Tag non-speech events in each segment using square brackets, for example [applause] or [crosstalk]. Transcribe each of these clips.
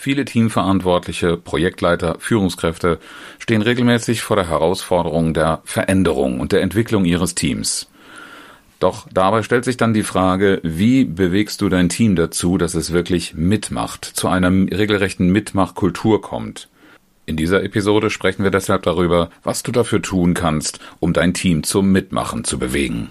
Viele Teamverantwortliche, Projektleiter, Führungskräfte stehen regelmäßig vor der Herausforderung der Veränderung und der Entwicklung ihres Teams. Doch dabei stellt sich dann die Frage, wie bewegst du dein Team dazu, dass es wirklich mitmacht, zu einer regelrechten Mitmachkultur kommt? In dieser Episode sprechen wir deshalb darüber, was du dafür tun kannst, um dein Team zum Mitmachen zu bewegen.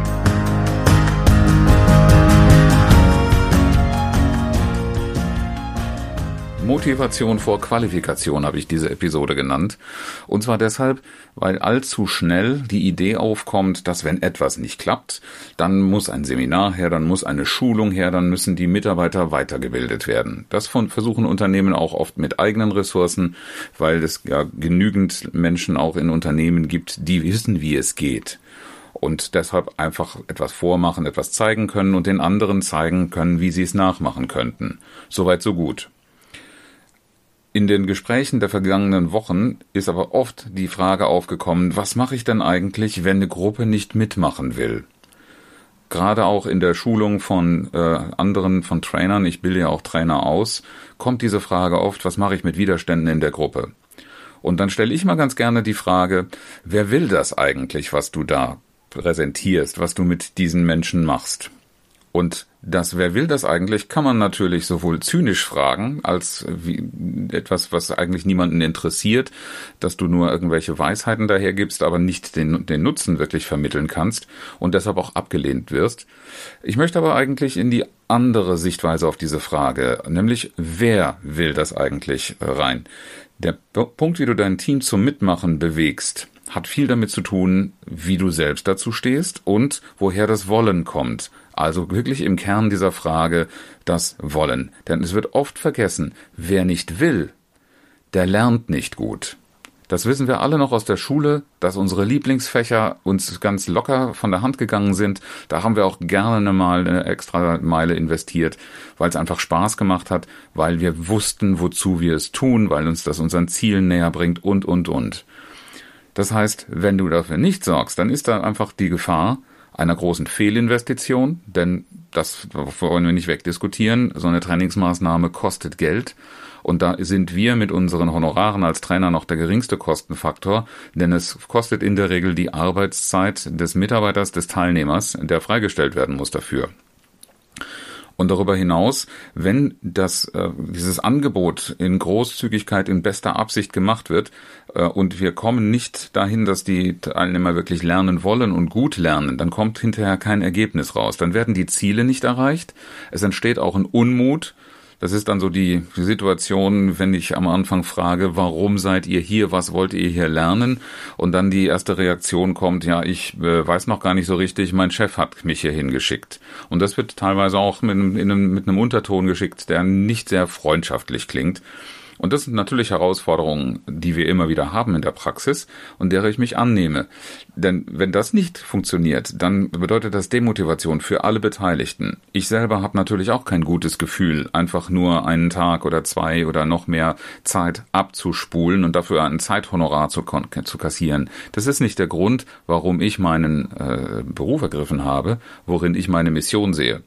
Motivation vor Qualifikation habe ich diese Episode genannt. Und zwar deshalb, weil allzu schnell die Idee aufkommt, dass wenn etwas nicht klappt, dann muss ein Seminar her, dann muss eine Schulung her, dann müssen die Mitarbeiter weitergebildet werden. Das versuchen Unternehmen auch oft mit eigenen Ressourcen, weil es ja genügend Menschen auch in Unternehmen gibt, die wissen, wie es geht und deshalb einfach etwas vormachen, etwas zeigen können und den anderen zeigen können, wie sie es nachmachen könnten. Soweit so gut. In den Gesprächen der vergangenen Wochen ist aber oft die Frage aufgekommen, was mache ich denn eigentlich, wenn eine Gruppe nicht mitmachen will? Gerade auch in der Schulung von äh, anderen, von Trainern, ich bilde ja auch Trainer aus, kommt diese Frage oft, was mache ich mit Widerständen in der Gruppe? Und dann stelle ich mal ganz gerne die Frage, wer will das eigentlich, was du da präsentierst, was du mit diesen Menschen machst? Und das Wer will das eigentlich, kann man natürlich sowohl zynisch fragen, als wie etwas, was eigentlich niemanden interessiert, dass du nur irgendwelche Weisheiten dahergibst, aber nicht den, den Nutzen wirklich vermitteln kannst und deshalb auch abgelehnt wirst. Ich möchte aber eigentlich in die andere Sichtweise auf diese Frage, nämlich wer will das eigentlich rein? Der Punkt, wie du dein Team zum Mitmachen bewegst, hat viel damit zu tun, wie du selbst dazu stehst und woher das Wollen kommt. Also wirklich im Kern dieser Frage das Wollen. Denn es wird oft vergessen, wer nicht will, der lernt nicht gut. Das wissen wir alle noch aus der Schule, dass unsere Lieblingsfächer uns ganz locker von der Hand gegangen sind. Da haben wir auch gerne mal eine extra Meile investiert, weil es einfach Spaß gemacht hat, weil wir wussten, wozu wir es tun, weil uns das unseren Zielen näher bringt und, und, und. Das heißt, wenn du dafür nicht sorgst, dann ist da einfach die Gefahr, einer großen Fehlinvestition, denn das wollen wir nicht wegdiskutieren. So eine Trainingsmaßnahme kostet Geld. Und da sind wir mit unseren Honoraren als Trainer noch der geringste Kostenfaktor, denn es kostet in der Regel die Arbeitszeit des Mitarbeiters, des Teilnehmers, der freigestellt werden muss dafür. Und darüber hinaus, wenn das, äh, dieses Angebot in Großzügigkeit, in bester Absicht gemacht wird, äh, und wir kommen nicht dahin, dass die Teilnehmer wirklich lernen wollen und gut lernen, dann kommt hinterher kein Ergebnis raus. Dann werden die Ziele nicht erreicht. Es entsteht auch ein Unmut das ist dann so die Situation, wenn ich am Anfang frage, warum seid ihr hier, was wollt ihr hier lernen? Und dann die erste Reaktion kommt, ja, ich äh, weiß noch gar nicht so richtig, mein Chef hat mich hier hingeschickt. Und das wird teilweise auch mit, einem, mit einem Unterton geschickt, der nicht sehr freundschaftlich klingt. Und das sind natürlich Herausforderungen, die wir immer wieder haben in der Praxis und derer ich mich annehme. Denn wenn das nicht funktioniert, dann bedeutet das Demotivation für alle Beteiligten. Ich selber habe natürlich auch kein gutes Gefühl, einfach nur einen Tag oder zwei oder noch mehr Zeit abzuspulen und dafür ein Zeithonorar zu, zu kassieren. Das ist nicht der Grund, warum ich meinen äh, Beruf ergriffen habe, worin ich meine Mission sehe.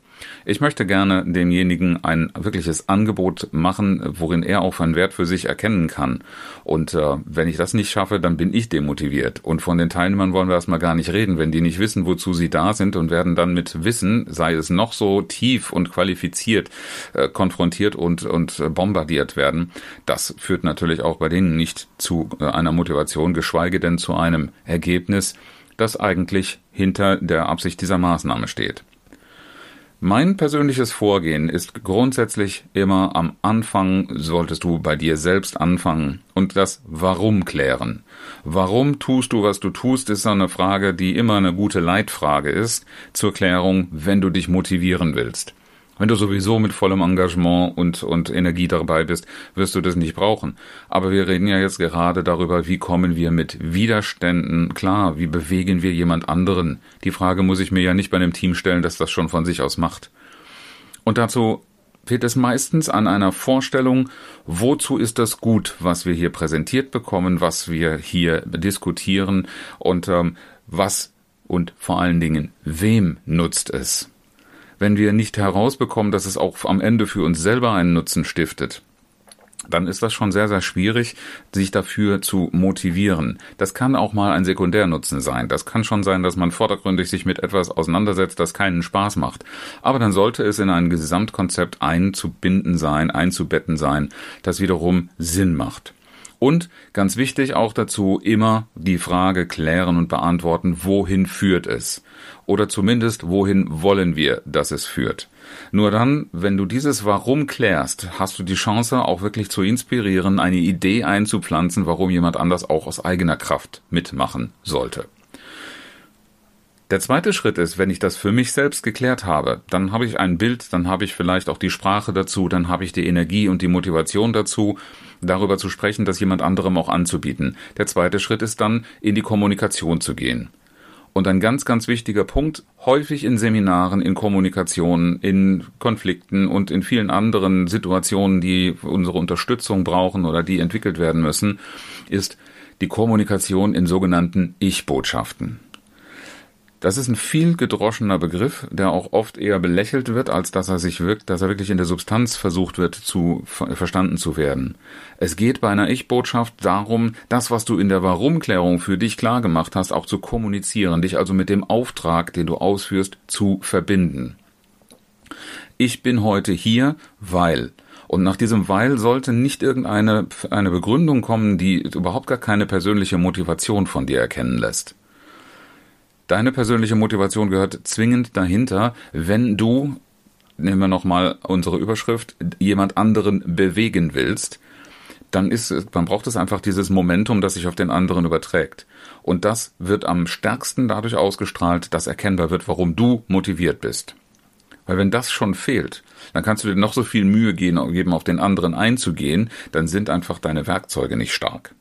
Ich möchte gerne demjenigen ein wirkliches Angebot machen, worin er auch einen Wert für sich erkennen kann. Und äh, wenn ich das nicht schaffe, dann bin ich demotiviert. Und von den Teilnehmern wollen wir erstmal gar nicht reden, wenn die nicht wissen, wozu sie da sind und werden dann mit Wissen, sei es noch so tief und qualifiziert, äh, konfrontiert und, und bombardiert werden. Das führt natürlich auch bei denen nicht zu äh, einer Motivation, geschweige denn zu einem Ergebnis, das eigentlich hinter der Absicht dieser Maßnahme steht. Mein persönliches Vorgehen ist grundsätzlich immer am Anfang solltest du bei dir selbst anfangen und das Warum klären. Warum tust du, was du tust, ist eine Frage, die immer eine gute Leitfrage ist zur Klärung, wenn du dich motivieren willst. Wenn du sowieso mit vollem Engagement und, und Energie dabei bist, wirst du das nicht brauchen. Aber wir reden ja jetzt gerade darüber, wie kommen wir mit Widerständen klar, wie bewegen wir jemand anderen. Die Frage muss ich mir ja nicht bei einem Team stellen, das das schon von sich aus macht. Und dazu fehlt es meistens an einer Vorstellung, wozu ist das gut, was wir hier präsentiert bekommen, was wir hier diskutieren und ähm, was und vor allen Dingen, wem nutzt es? Wenn wir nicht herausbekommen, dass es auch am Ende für uns selber einen Nutzen stiftet, dann ist das schon sehr, sehr schwierig, sich dafür zu motivieren. Das kann auch mal ein Sekundärnutzen sein. Das kann schon sein, dass man vordergründig sich mit etwas auseinandersetzt, das keinen Spaß macht. Aber dann sollte es in ein Gesamtkonzept einzubinden sein, einzubetten sein, das wiederum Sinn macht. Und ganz wichtig auch dazu immer die Frage klären und beantworten, wohin führt es? Oder zumindest, wohin wollen wir, dass es führt? Nur dann, wenn du dieses Warum klärst, hast du die Chance, auch wirklich zu inspirieren, eine Idee einzupflanzen, warum jemand anders auch aus eigener Kraft mitmachen sollte. Der zweite Schritt ist, wenn ich das für mich selbst geklärt habe, dann habe ich ein Bild, dann habe ich vielleicht auch die Sprache dazu, dann habe ich die Energie und die Motivation dazu, darüber zu sprechen, das jemand anderem auch anzubieten. Der zweite Schritt ist dann, in die Kommunikation zu gehen. Und ein ganz, ganz wichtiger Punkt, häufig in Seminaren, in Kommunikationen, in Konflikten und in vielen anderen Situationen, die unsere Unterstützung brauchen oder die entwickelt werden müssen, ist die Kommunikation in sogenannten Ich-Botschaften. Das ist ein viel gedroschener Begriff, der auch oft eher belächelt wird, als dass er sich wirkt, dass er wirklich in der Substanz versucht wird zu verstanden zu werden. Es geht bei einer Ich-Botschaft darum, das, was du in der Warum-Klärung für dich klar gemacht hast, auch zu kommunizieren, dich also mit dem Auftrag, den du ausführst, zu verbinden. Ich bin heute hier, weil. Und nach diesem Weil sollte nicht irgendeine eine Begründung kommen, die überhaupt gar keine persönliche Motivation von dir erkennen lässt. Deine persönliche Motivation gehört zwingend dahinter, wenn du, nehmen wir nochmal unsere Überschrift, jemand anderen bewegen willst, dann ist, dann braucht es einfach dieses Momentum, das sich auf den anderen überträgt. Und das wird am stärksten dadurch ausgestrahlt, dass erkennbar wird, warum du motiviert bist. Weil wenn das schon fehlt, dann kannst du dir noch so viel Mühe geben, auf den anderen einzugehen, dann sind einfach deine Werkzeuge nicht stark.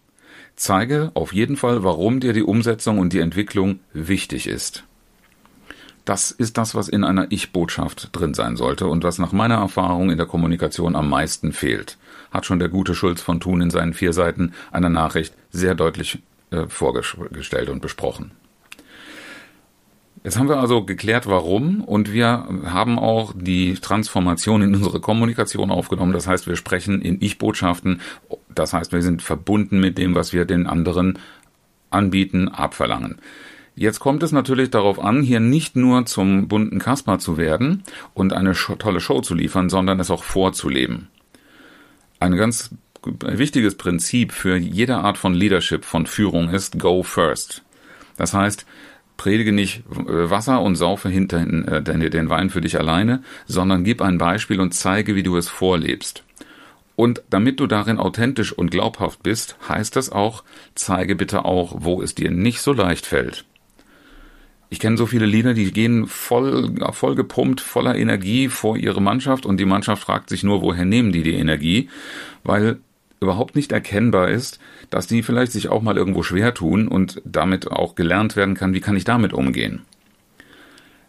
Zeige auf jeden Fall, warum dir die Umsetzung und die Entwicklung wichtig ist. Das ist das, was in einer Ich-Botschaft drin sein sollte und was nach meiner Erfahrung in der Kommunikation am meisten fehlt. Hat schon der gute Schulz von Thun in seinen vier Seiten einer Nachricht sehr deutlich äh, vorgestellt und besprochen. Jetzt haben wir also geklärt, warum und wir haben auch die Transformation in unsere Kommunikation aufgenommen. Das heißt, wir sprechen in Ich-Botschaften. Das heißt, wir sind verbunden mit dem, was wir den anderen anbieten, abverlangen. Jetzt kommt es natürlich darauf an, hier nicht nur zum bunten Kasper zu werden und eine tolle Show zu liefern, sondern es auch vorzuleben. Ein ganz wichtiges Prinzip für jede Art von Leadership, von Führung ist Go First. Das heißt, predige nicht äh, Wasser und saufe hinterhin äh, den, den Wein für dich alleine, sondern gib ein Beispiel und zeige, wie du es vorlebst. Und damit du darin authentisch und glaubhaft bist, heißt das auch, zeige bitte auch, wo es dir nicht so leicht fällt. Ich kenne so viele Lieder, die gehen voll, voll gepumpt, voller Energie vor ihre Mannschaft und die Mannschaft fragt sich nur, woher nehmen die die Energie? Weil überhaupt nicht erkennbar ist, dass die vielleicht sich auch mal irgendwo schwer tun und damit auch gelernt werden kann, wie kann ich damit umgehen.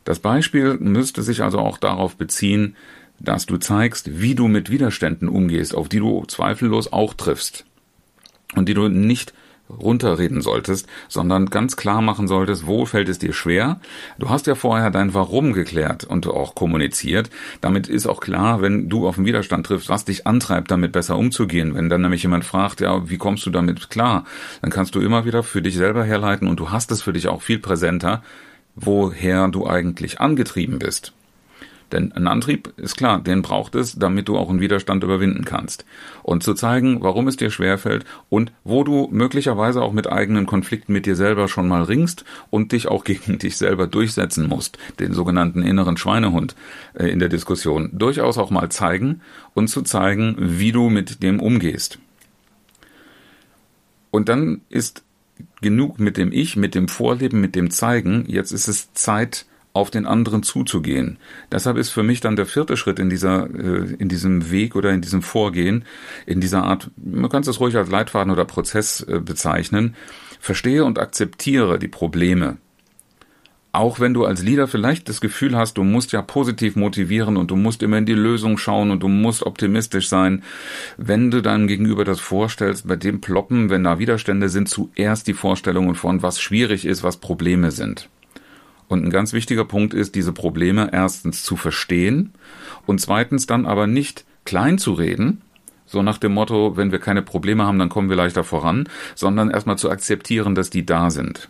Das Beispiel müsste sich also auch darauf beziehen, dass du zeigst, wie du mit Widerständen umgehst, auf die du zweifellos auch triffst und die du nicht runterreden solltest, sondern ganz klar machen solltest, wo fällt es dir schwer. Du hast ja vorher dein Warum geklärt und auch kommuniziert. Damit ist auch klar, wenn du auf den Widerstand triffst, was dich antreibt, damit besser umzugehen. Wenn dann nämlich jemand fragt, ja, wie kommst du damit klar, dann kannst du immer wieder für dich selber herleiten und du hast es für dich auch viel präsenter, woher du eigentlich angetrieben bist. Denn ein Antrieb ist klar, den braucht es, damit du auch einen Widerstand überwinden kannst. Und zu zeigen, warum es dir schwerfällt und wo du möglicherweise auch mit eigenen Konflikten mit dir selber schon mal ringst und dich auch [laughs] gegen dich selber durchsetzen musst, den sogenannten inneren Schweinehund äh, in der Diskussion, durchaus auch mal zeigen und zu zeigen, wie du mit dem umgehst. Und dann ist genug mit dem Ich, mit dem Vorleben, mit dem Zeigen. Jetzt ist es Zeit, auf den anderen zuzugehen. Deshalb ist für mich dann der vierte Schritt in dieser, äh, in diesem Weg oder in diesem Vorgehen, in dieser Art, man kann es ruhig als Leitfaden oder Prozess äh, bezeichnen, verstehe und akzeptiere die Probleme, auch wenn du als Leader vielleicht das Gefühl hast, du musst ja positiv motivieren und du musst immer in die Lösung schauen und du musst optimistisch sein, wenn du deinem Gegenüber das vorstellst, bei dem ploppen, wenn da Widerstände sind, zuerst die Vorstellungen von, was schwierig ist, was Probleme sind. Und ein ganz wichtiger Punkt ist, diese Probleme erstens zu verstehen und zweitens dann aber nicht klein zu reden, so nach dem Motto, wenn wir keine Probleme haben, dann kommen wir leichter voran, sondern erstmal zu akzeptieren, dass die da sind.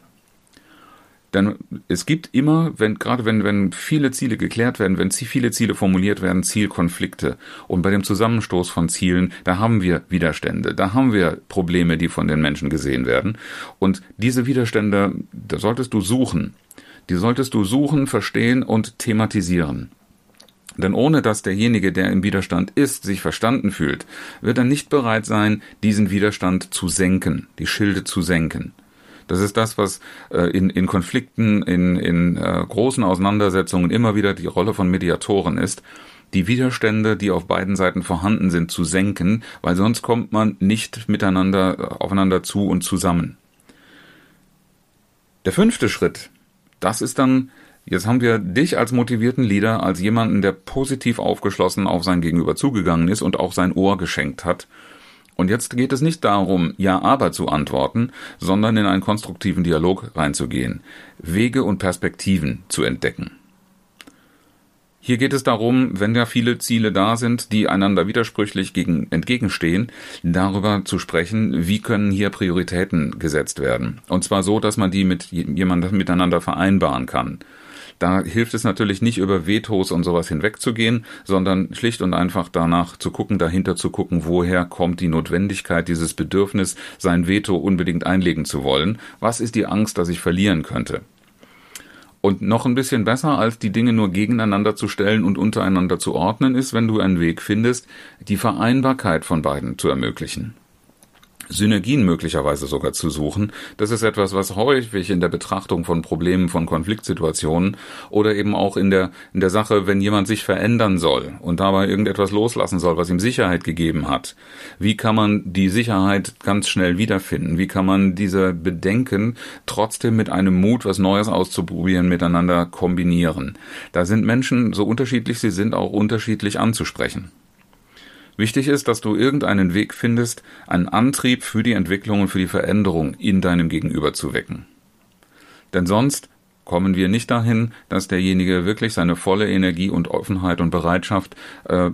Denn es gibt immer, wenn, gerade wenn, wenn viele Ziele geklärt werden, wenn viele Ziele formuliert werden, Zielkonflikte. Und bei dem Zusammenstoß von Zielen, da haben wir Widerstände, da haben wir Probleme, die von den Menschen gesehen werden. Und diese Widerstände, da solltest du suchen. Die solltest du suchen, verstehen und thematisieren. Denn ohne dass derjenige, der im Widerstand ist, sich verstanden fühlt, wird er nicht bereit sein, diesen Widerstand zu senken, die Schilde zu senken. Das ist das, was äh, in, in Konflikten, in, in äh, großen Auseinandersetzungen immer wieder die Rolle von Mediatoren ist, die Widerstände, die auf beiden Seiten vorhanden sind, zu senken, weil sonst kommt man nicht miteinander äh, aufeinander zu und zusammen. Der fünfte Schritt, das ist dann, jetzt haben wir dich als motivierten Leader, als jemanden, der positiv aufgeschlossen auf sein Gegenüber zugegangen ist und auch sein Ohr geschenkt hat und jetzt geht es nicht darum, Ja, aber zu antworten, sondern in einen konstruktiven Dialog reinzugehen, Wege und Perspektiven zu entdecken. Hier geht es darum, wenn ja viele Ziele da sind, die einander widersprüchlich gegen, entgegenstehen, darüber zu sprechen, wie können hier Prioritäten gesetzt werden. Und zwar so, dass man die mit jemandem miteinander vereinbaren kann. Da hilft es natürlich nicht über Vetos und sowas hinwegzugehen, sondern schlicht und einfach danach zu gucken, dahinter zu gucken, woher kommt die Notwendigkeit, dieses Bedürfnis, sein Veto unbedingt einlegen zu wollen. Was ist die Angst, dass ich verlieren könnte? Und noch ein bisschen besser, als die Dinge nur gegeneinander zu stellen und untereinander zu ordnen, ist, wenn du einen Weg findest, die Vereinbarkeit von beiden zu ermöglichen. Synergien möglicherweise sogar zu suchen. Das ist etwas, was häufig in der Betrachtung von Problemen, von Konfliktsituationen oder eben auch in der, in der Sache, wenn jemand sich verändern soll und dabei irgendetwas loslassen soll, was ihm Sicherheit gegeben hat. Wie kann man die Sicherheit ganz schnell wiederfinden? Wie kann man diese Bedenken trotzdem mit einem Mut, was Neues auszuprobieren, miteinander kombinieren? Da sind Menschen, so unterschiedlich sie sind, auch unterschiedlich anzusprechen. Wichtig ist, dass du irgendeinen Weg findest, einen Antrieb für die Entwicklung und für die Veränderung in deinem Gegenüber zu wecken. Denn sonst kommen wir nicht dahin, dass derjenige wirklich seine volle Energie und Offenheit und Bereitschaft äh,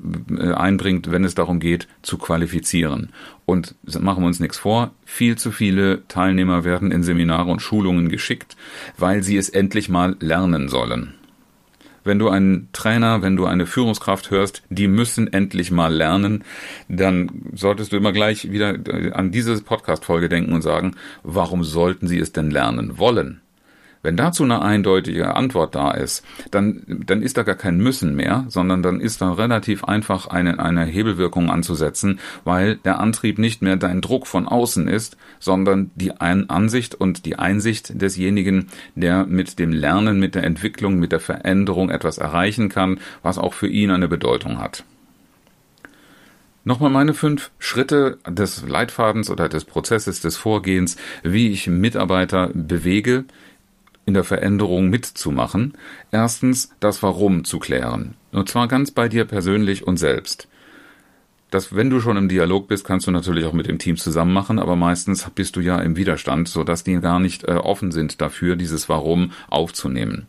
einbringt, wenn es darum geht, zu qualifizieren. Und machen wir uns nichts vor, viel zu viele Teilnehmer werden in Seminare und Schulungen geschickt, weil sie es endlich mal lernen sollen wenn du einen Trainer, wenn du eine Führungskraft hörst, die müssen endlich mal lernen, dann solltest du immer gleich wieder an diese Podcast-Folge denken und sagen, warum sollten sie es denn lernen wollen? Wenn dazu eine eindeutige Antwort da ist, dann, dann ist da gar kein Müssen mehr, sondern dann ist da relativ einfach eine, eine Hebelwirkung anzusetzen, weil der Antrieb nicht mehr dein Druck von außen ist, sondern die ein Ansicht und die Einsicht desjenigen, der mit dem Lernen, mit der Entwicklung, mit der Veränderung etwas erreichen kann, was auch für ihn eine Bedeutung hat. Nochmal meine fünf Schritte des Leitfadens oder des Prozesses des Vorgehens, wie ich Mitarbeiter bewege, in der Veränderung mitzumachen. Erstens das Warum zu klären. Und zwar ganz bei dir persönlich und selbst. Das, wenn du schon im Dialog bist, kannst du natürlich auch mit dem Team zusammen machen, aber meistens bist du ja im Widerstand, sodass die gar nicht äh, offen sind dafür, dieses Warum aufzunehmen.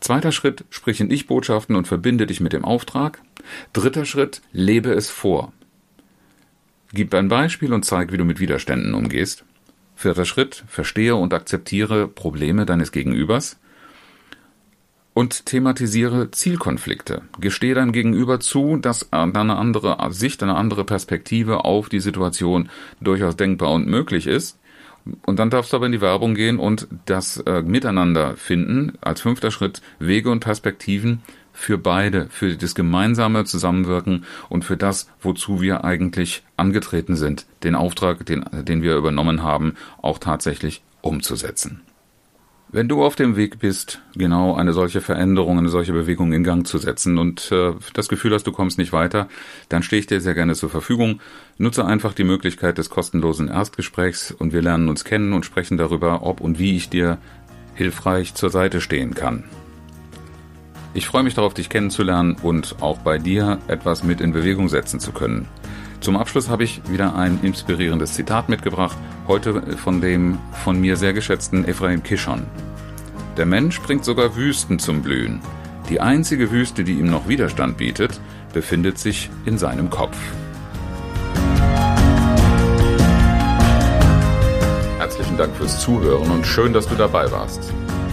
Zweiter Schritt, sprich in Ich-Botschaften und verbinde dich mit dem Auftrag. Dritter Schritt, lebe es vor. Gib ein Beispiel und zeig, wie du mit Widerständen umgehst. Vierter Schritt, verstehe und akzeptiere Probleme deines Gegenübers und thematisiere Zielkonflikte. Gestehe dein Gegenüber zu, dass eine andere Sicht, eine andere Perspektive auf die Situation durchaus denkbar und möglich ist. Und dann darfst du aber in die Werbung gehen und das äh, Miteinander finden, als fünfter Schritt Wege und Perspektiven, für beide, für das gemeinsame Zusammenwirken und für das, wozu wir eigentlich angetreten sind, den Auftrag, den, den wir übernommen haben, auch tatsächlich umzusetzen. Wenn du auf dem Weg bist, genau eine solche Veränderung, eine solche Bewegung in Gang zu setzen und äh, das Gefühl hast, du kommst nicht weiter, dann stehe ich dir sehr gerne zur Verfügung. Nutze einfach die Möglichkeit des kostenlosen Erstgesprächs und wir lernen uns kennen und sprechen darüber, ob und wie ich dir hilfreich zur Seite stehen kann. Ich freue mich darauf, dich kennenzulernen und auch bei dir etwas mit in Bewegung setzen zu können. Zum Abschluss habe ich wieder ein inspirierendes Zitat mitgebracht, heute von dem von mir sehr geschätzten Ephraim Kishon. Der Mensch bringt sogar Wüsten zum Blühen. Die einzige Wüste, die ihm noch Widerstand bietet, befindet sich in seinem Kopf. Herzlichen Dank fürs Zuhören und schön, dass du dabei warst.